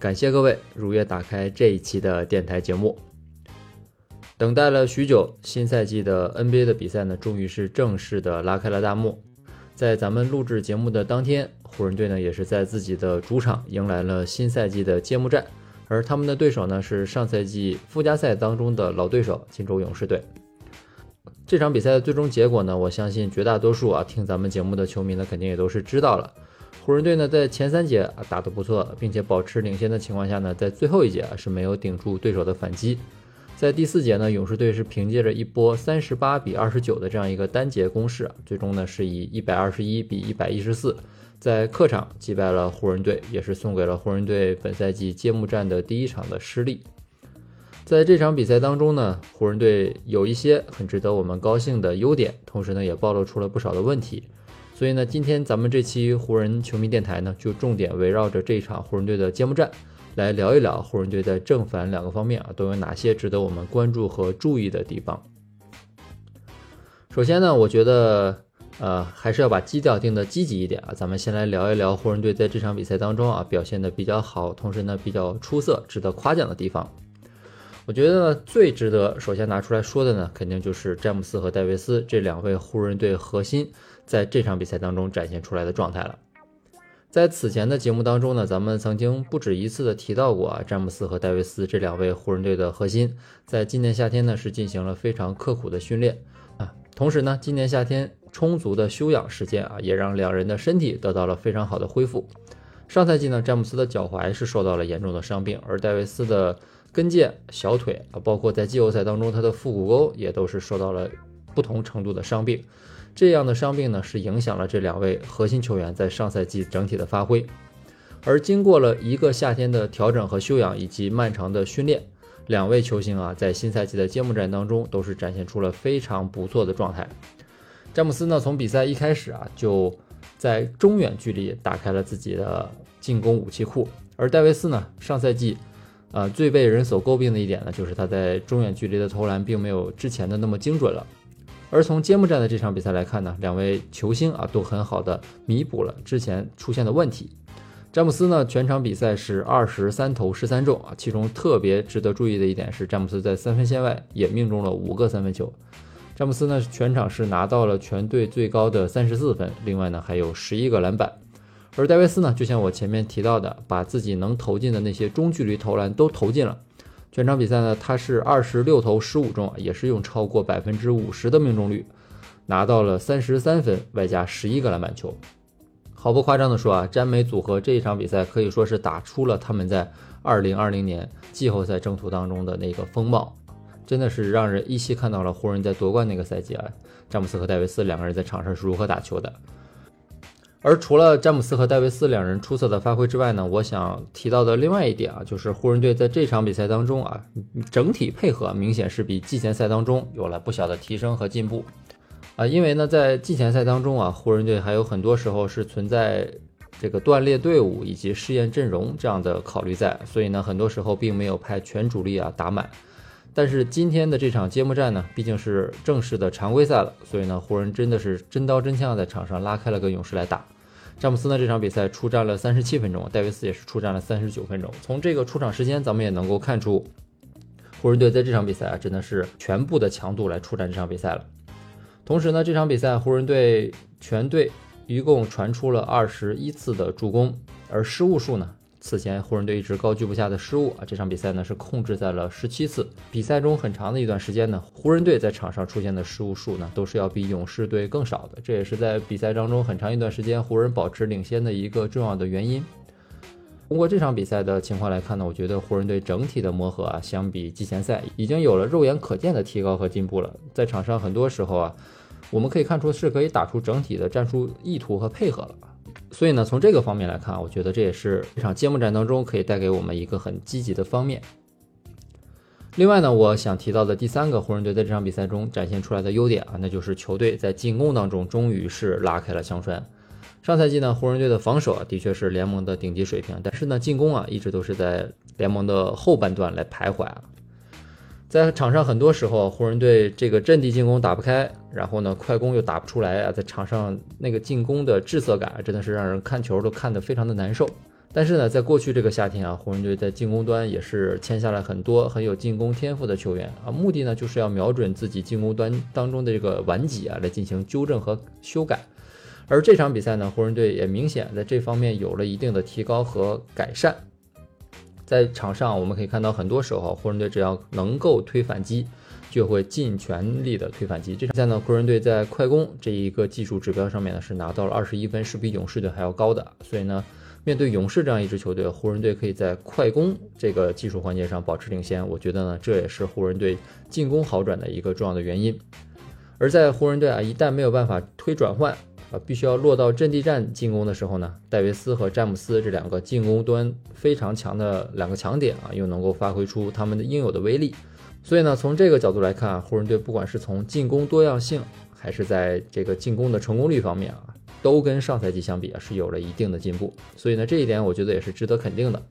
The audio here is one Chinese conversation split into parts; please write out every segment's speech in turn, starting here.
感谢各位如约打开这一期的电台节目。等待了许久，新赛季的 NBA 的比赛呢，终于是正式的拉开了大幕。在咱们录制节目的当天，湖人队呢也是在自己的主场迎来了新赛季的揭幕战。而他们的对手呢是上赛季附加赛当中的老对手金州勇士队。这场比赛的最终结果呢，我相信绝大多数啊听咱们节目的球迷呢肯定也都是知道了。湖人队呢在前三节啊打得不错，并且保持领先的情况下呢，在最后一节啊是没有顶住对手的反击。在第四节呢，勇士队是凭借着一波三十八比二十九的这样一个单节攻势啊，最终呢是以一百二十一比一百一十四。在客场击败了湖人队，也是送给了湖人队本赛季揭幕战的第一场的失利。在这场比赛当中呢，湖人队有一些很值得我们高兴的优点，同时呢也暴露出了不少的问题。所以呢，今天咱们这期湖人球迷电台呢，就重点围绕着这一场湖人队的揭幕战来聊一聊湖人队在正反两个方面啊都有哪些值得我们关注和注意的地方。首先呢，我觉得。呃，还是要把基调定的积极一点啊。咱们先来聊一聊湖人队在这场比赛当中啊表现的比较好，同时呢比较出色、值得夸奖的地方。我觉得呢最值得首先拿出来说的呢，肯定就是詹姆斯和戴维斯这两位湖人队核心在这场比赛当中展现出来的状态了。在此前的节目当中呢，咱们曾经不止一次的提到过啊，詹姆斯和戴维斯这两位湖人队的核心，在今年夏天呢是进行了非常刻苦的训练啊，同时呢，今年夏天。充足的休养时间啊，也让两人的身体得到了非常好的恢复。上赛季呢，詹姆斯的脚踝是受到了严重的伤病，而戴维斯的跟腱、小腿啊，包括在季后赛当中他的腹股沟也都是受到了不同程度的伤病。这样的伤病呢，是影响了这两位核心球员在上赛季整体的发挥。而经过了一个夏天的调整和休养，以及漫长的训练，两位球星啊，在新赛季的揭幕战当中都是展现出了非常不错的状态。詹姆斯呢，从比赛一开始啊，就在中远距离打开了自己的进攻武器库。而戴维斯呢，上赛季，呃，最被人所诟病的一点呢，就是他在中远距离的投篮并没有之前的那么精准了。而从揭幕战的这场比赛来看呢，两位球星啊，都很好的弥补了之前出现的问题。詹姆斯呢，全场比赛是二十三投十三中啊，其中特别值得注意的一点是，詹姆斯在三分线外也命中了五个三分球。詹姆斯呢，全场是拿到了全队最高的三十四分，另外呢还有十一个篮板。而戴维斯呢，就像我前面提到的，把自己能投进的那些中距离投篮都投进了。全场比赛呢，他是二十六投十五中，也是用超过百分之五十的命中率，拿到了三十三分，外加十一个篮板球。毫不夸张的说啊，詹美组合这一场比赛可以说是打出了他们在二零二零年季后赛征途当中的那个风貌。真的是让人依稀看到了湖人在夺冠那个赛季啊，詹姆斯和戴维斯两个人在场上是如何打球的。而除了詹姆斯和戴维斯两人出色的发挥之外呢，我想提到的另外一点啊，就是湖人队在这场比赛当中啊，整体配合明显是比季前赛当中有了不小的提升和进步啊。因为呢，在季前赛当中啊，湖人队还有很多时候是存在这个断裂队伍以及试验阵容这样的考虑在，所以呢，很多时候并没有派全主力啊打满。但是今天的这场揭幕战呢，毕竟是正式的常规赛了，所以呢，湖人真的是真刀真枪在场上拉开了跟勇士来打。詹姆斯呢这场比赛出战了三十七分钟，戴维斯也是出战了三十九分钟。从这个出场时间，咱们也能够看出，湖人队在这场比赛啊，真的是全部的强度来出战这场比赛了。同时呢，这场比赛湖人队全队一共传出了二十一次的助攻，而失误数呢？此前湖人队一直高居不下的失误啊，这场比赛呢是控制在了十七次。比赛中很长的一段时间呢，湖人队在场上出现的失误数呢都是要比勇士队更少的，这也是在比赛当中很长一段时间湖人保持领先的一个重要的原因。通过这场比赛的情况来看呢，我觉得湖人队整体的磨合啊，相比季前赛已经有了肉眼可见的提高和进步了。在场上很多时候啊，我们可以看出是可以打出整体的战术意图和配合了。所以呢，从这个方面来看，我觉得这也是这场揭幕战当中可以带给我们一个很积极的方面。另外呢，我想提到的第三个湖人队在这场比赛中展现出来的优点啊，那就是球队在进攻当中终于是拉开了枪栓。上赛季呢，湖人队的防守啊的确是联盟的顶级水平，但是呢，进攻啊一直都是在联盟的后半段来徘徊啊。在场上很多时候，湖人队这个阵地进攻打不开，然后呢，快攻又打不出来啊，在场上那个进攻的滞涩感真的是让人看球都看得非常的难受。但是呢，在过去这个夏天啊，湖人队在进攻端也是签下了很多很有进攻天赋的球员啊，目的呢就是要瞄准自己进攻端当中的这个顽疾啊，来进行纠正和修改。而这场比赛呢，湖人队也明显在这方面有了一定的提高和改善。在场上，我们可以看到，很多时候湖人队只要能够推反击，就会尽全力的推反击。这场比赛呢，湖人队在快攻这一个技术指标上面呢，是拿到了二十一分，是比勇士队还要高的。所以呢，面对勇士这样一支球队，湖人队可以在快攻这个技术环节上保持领先。我觉得呢，这也是湖人队进攻好转的一个重要的原因。而在湖人队啊，一旦没有办法推转换，啊，必须要落到阵地战进攻的时候呢，戴维斯和詹姆斯这两个进攻端非常强的两个强点啊，又能够发挥出他们的应有的威力。所以呢，从这个角度来看，湖人队不管是从进攻多样性，还是在这个进攻的成功率方面啊，都跟上赛季相比啊是有了一定的进步。所以呢，这一点我觉得也是值得肯定的。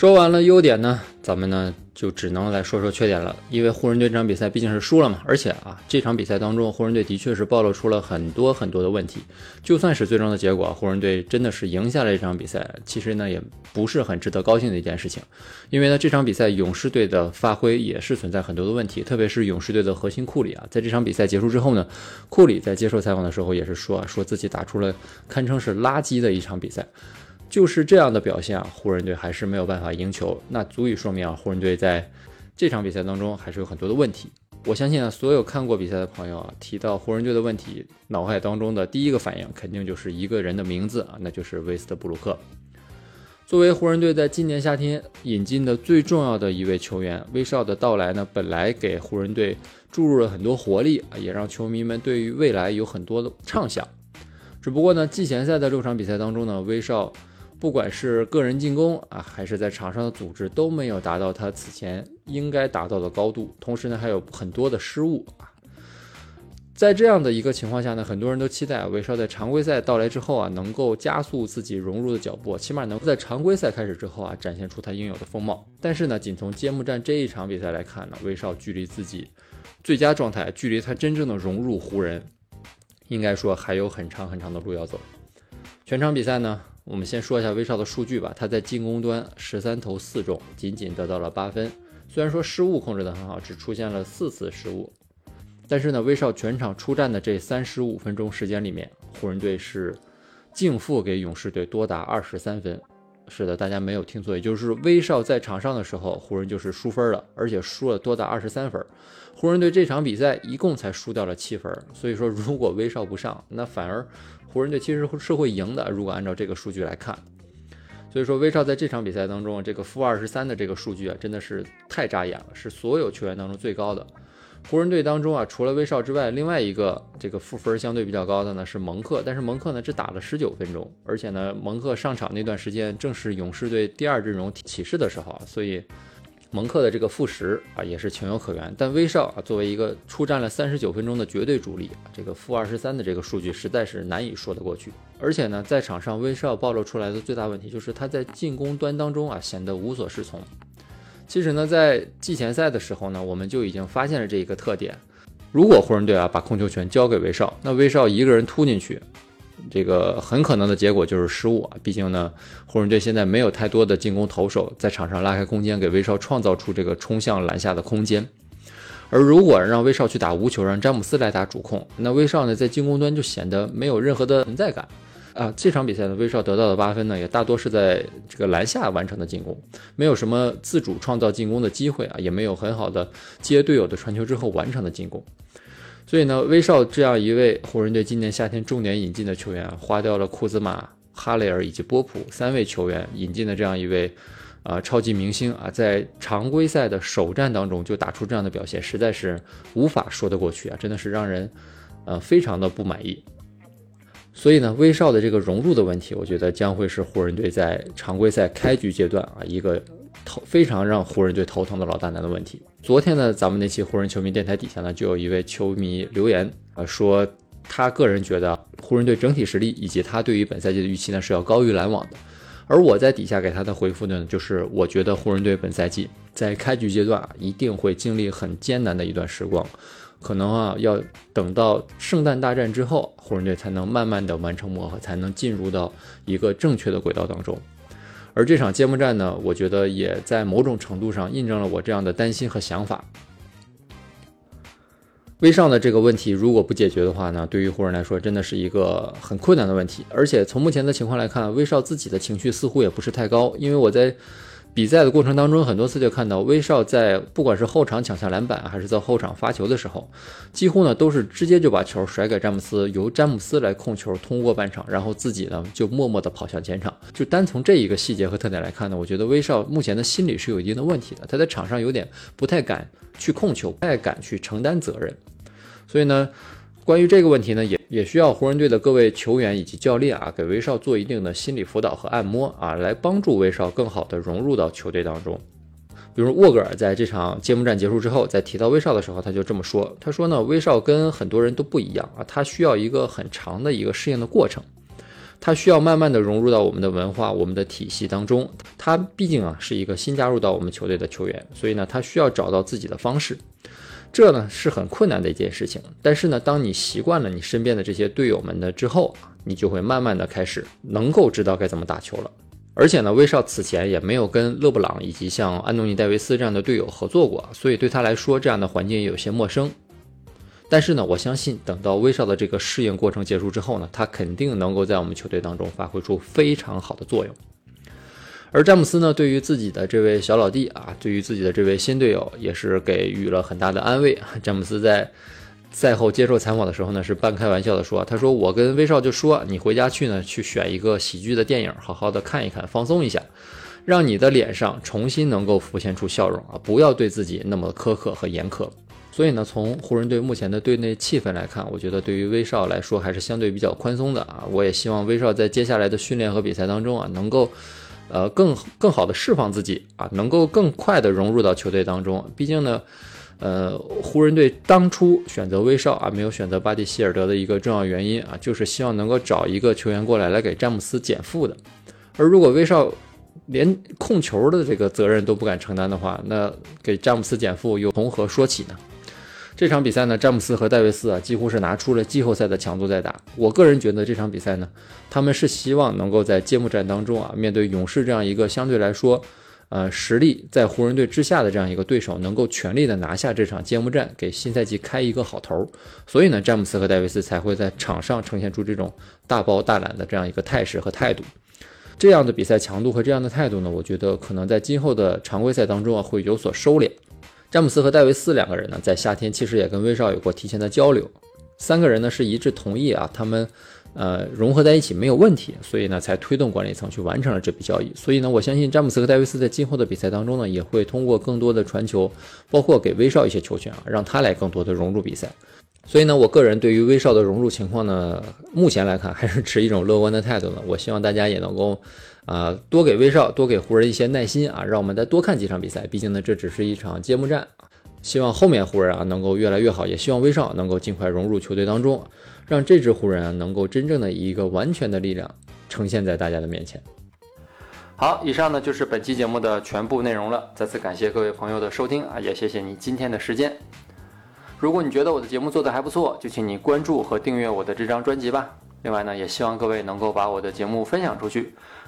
说完了优点呢，咱们呢就只能来说说缺点了。因为湖人队这场比赛毕竟是输了嘛，而且啊，这场比赛当中，湖人队的确是暴露出了很多很多的问题。就算是最终的结果，湖人队真的是赢下了这场比赛，其实呢也不是很值得高兴的一件事情。因为呢，这场比赛勇士队的发挥也是存在很多的问题，特别是勇士队的核心库里啊，在这场比赛结束之后呢，库里在接受采访的时候也是说啊，说自己打出了堪称是垃圾的一场比赛。就是这样的表现啊，湖人队还是没有办法赢球，那足以说明啊，湖人队在这场比赛当中还是有很多的问题。我相信啊，所有看过比赛的朋友啊，提到湖人队的问题，脑海当中的第一个反应肯定就是一个人的名字啊，那就是威斯特布鲁克。作为湖人队在今年夏天引进的最重要的一位球员，威少的到来呢，本来给湖人队注入了很多活力啊，也让球迷们对于未来有很多的畅想。只不过呢，季前赛的六场比赛当中呢，威少。不管是个人进攻啊，还是在场上的组织，都没有达到他此前应该达到的高度。同时呢，还有很多的失误啊。在这样的一个情况下呢，很多人都期待威少在常规赛到来之后啊，能够加速自己融入的脚步，起码能够在常规赛开始之后啊，展现出他应有的风貌。但是呢，仅从揭幕战这一场比赛来看呢，威少距离自己最佳状态，距离他真正的融入湖人，应该说还有很长很长的路要走。全场比赛呢？我们先说一下威少的数据吧。他在进攻端十三投四中，仅仅得到了八分。虽然说失误控制得很好，只出现了四次失误，但是呢，威少全场出战的这三十五分钟时间里面，湖人队是净负给勇士队多达二十三分。是的，大家没有听错，也就是威少在场上的时候，湖人就是输分了，而且输了多达二十三分。湖人队这场比赛一共才输掉了七分，所以说如果威少不上，那反而。湖人队其实是会赢的，如果按照这个数据来看，所以说威少在这场比赛当中，这个负二十三的这个数据啊，真的是太扎眼了，是所有球员当中最高的。湖人队当中啊，除了威少之外，另外一个这个负分相对比较高的呢是蒙克，但是蒙克呢只打了十九分钟，而且呢蒙克上场那段时间正是勇士队第二阵容起势的时候啊，所以。蒙克的这个负十啊，也是情有可原。但威少啊，作为一个出战了三十九分钟的绝对主力，这个负二十三的这个数据实在是难以说得过去。而且呢，在场上威少暴露出来的最大问题就是他在进攻端当中啊显得无所适从。其实呢，在季前赛的时候呢，我们就已经发现了这一个特点：如果湖人队啊把控球权交给威少，那威少一个人突进去。这个很可能的结果就是失误啊！毕竟呢，湖人队现在没有太多的进攻投手在场上拉开空间，给威少创造出这个冲向篮下的空间。而如果让威少去打无球，让詹姆斯来打主控，那威少呢在进攻端就显得没有任何的存在感啊！这场比赛呢，威少得到的八分呢，也大多是在这个篮下完成的进攻，没有什么自主创造进攻的机会啊，也没有很好的接队友的传球之后完成的进攻。所以呢，威少这样一位湖人队今年夏天重点引进的球员，花掉了库兹马、哈雷尔以及波普三位球员引进的这样一位，啊，超级明星啊，在常规赛的首战当中就打出这样的表现，实在是无法说得过去啊，真的是让人，呃，非常的不满意。所以呢，威少的这个融入的问题，我觉得将会是湖人队在常规赛开局阶段啊一个头非常让湖人队头疼的老大难的问题。昨天呢，咱们那期湖人球迷电台底下呢，就有一位球迷留言啊，说他个人觉得湖人队整体实力以及他对于本赛季的预期呢是要高于篮网的。而我在底下给他的回复呢，就是我觉得湖人队本赛季在开局阶段啊，一定会经历很艰难的一段时光。可能啊，要等到圣诞大战之后，湖人队才能慢慢的完成磨合，才能进入到一个正确的轨道当中。而这场揭幕战呢，我觉得也在某种程度上印证了我这样的担心和想法。威少的这个问题如果不解决的话呢，对于湖人来说真的是一个很困难的问题。而且从目前的情况来看，威少自己的情绪似乎也不是太高，因为我在。比赛的过程当中，很多次就看到威少在不管是后场抢下篮板，还是在后场发球的时候，几乎呢都是直接就把球甩给詹姆斯，由詹姆斯来控球通过半场，然后自己呢就默默地跑向前场。就单从这一个细节和特点来看呢，我觉得威少目前的心理是有一定的问题的，他在场上有点不太敢去控球，不太敢去承担责任，所以呢。关于这个问题呢，也也需要湖人队的各位球员以及教练啊，给威少做一定的心理辅导和按摩啊，来帮助威少更好的融入到球队当中。比如沃格尔在这场揭幕战结束之后，在提到威少的时候，他就这么说：“他说呢，威少跟很多人都不一样啊，他需要一个很长的一个适应的过程，他需要慢慢的融入到我们的文化、我们的体系当中。他毕竟啊是一个新加入到我们球队的球员，所以呢，他需要找到自己的方式。”这呢是很困难的一件事情，但是呢，当你习惯了你身边的这些队友们的之后，你就会慢慢的开始能够知道该怎么打球了。而且呢，威少此前也没有跟勒布朗以及像安东尼戴维斯这样的队友合作过，所以对他来说这样的环境也有些陌生。但是呢，我相信等到威少的这个适应过程结束之后呢，他肯定能够在我们球队当中发挥出非常好的作用。而詹姆斯呢，对于自己的这位小老弟啊，对于自己的这位新队友，也是给予了很大的安慰。詹姆斯在赛后接受采访的时候呢，是半开玩笑的说：“他说我跟威少就说，你回家去呢，去选一个喜剧的电影，好好的看一看，放松一下，让你的脸上重新能够浮现出笑容啊，不要对自己那么苛刻和严苛。”所以呢，从湖人队目前的队内气氛来看，我觉得对于威少来说还是相对比较宽松的啊。我也希望威少在接下来的训练和比赛当中啊，能够。呃，更更好的释放自己啊，能够更快的融入到球队当中。毕竟呢，呃，湖人队当初选择威少啊，没有选择巴蒂希尔德的一个重要原因啊，就是希望能够找一个球员过来来给詹姆斯减负的。而如果威少连控球的这个责任都不敢承担的话，那给詹姆斯减负又从何说起呢？这场比赛呢，詹姆斯和戴维斯啊，几乎是拿出了季后赛的强度在打。我个人觉得这场比赛呢，他们是希望能够在揭幕战当中啊，面对勇士这样一个相对来说，呃，实力在湖人队之下的这样一个对手，能够全力的拿下这场揭幕战，给新赛季开一个好头。所以呢，詹姆斯和戴维斯才会在场上呈现出这种大包大揽的这样一个态势和态度。这样的比赛强度和这样的态度呢，我觉得可能在今后的常规赛当中啊，会有所收敛。詹姆斯和戴维斯两个人呢，在夏天其实也跟威少有过提前的交流，三个人呢是一致同意啊，他们呃融合在一起没有问题，所以呢才推动管理层去完成了这笔交易。所以呢，我相信詹姆斯和戴维斯在今后的比赛当中呢，也会通过更多的传球，包括给威少一些球权啊，让他来更多的融入比赛。所以呢，我个人对于威少的融入情况呢，目前来看还是持一种乐观的态度的。我希望大家也能够。啊，多给威少，多给湖人一些耐心啊，让我们再多看几场比赛。毕竟呢，这只是一场揭幕战希望后面湖人啊能够越来越好，也希望威少能够尽快融入球队当中，让这支湖人啊能够真正的以一个完全的力量呈现在大家的面前。好，以上呢就是本期节目的全部内容了。再次感谢各位朋友的收听啊，也谢谢你今天的时间。如果你觉得我的节目做得还不错，就请你关注和订阅我的这张专辑吧。另外呢，也希望各位能够把我的节目分享出去。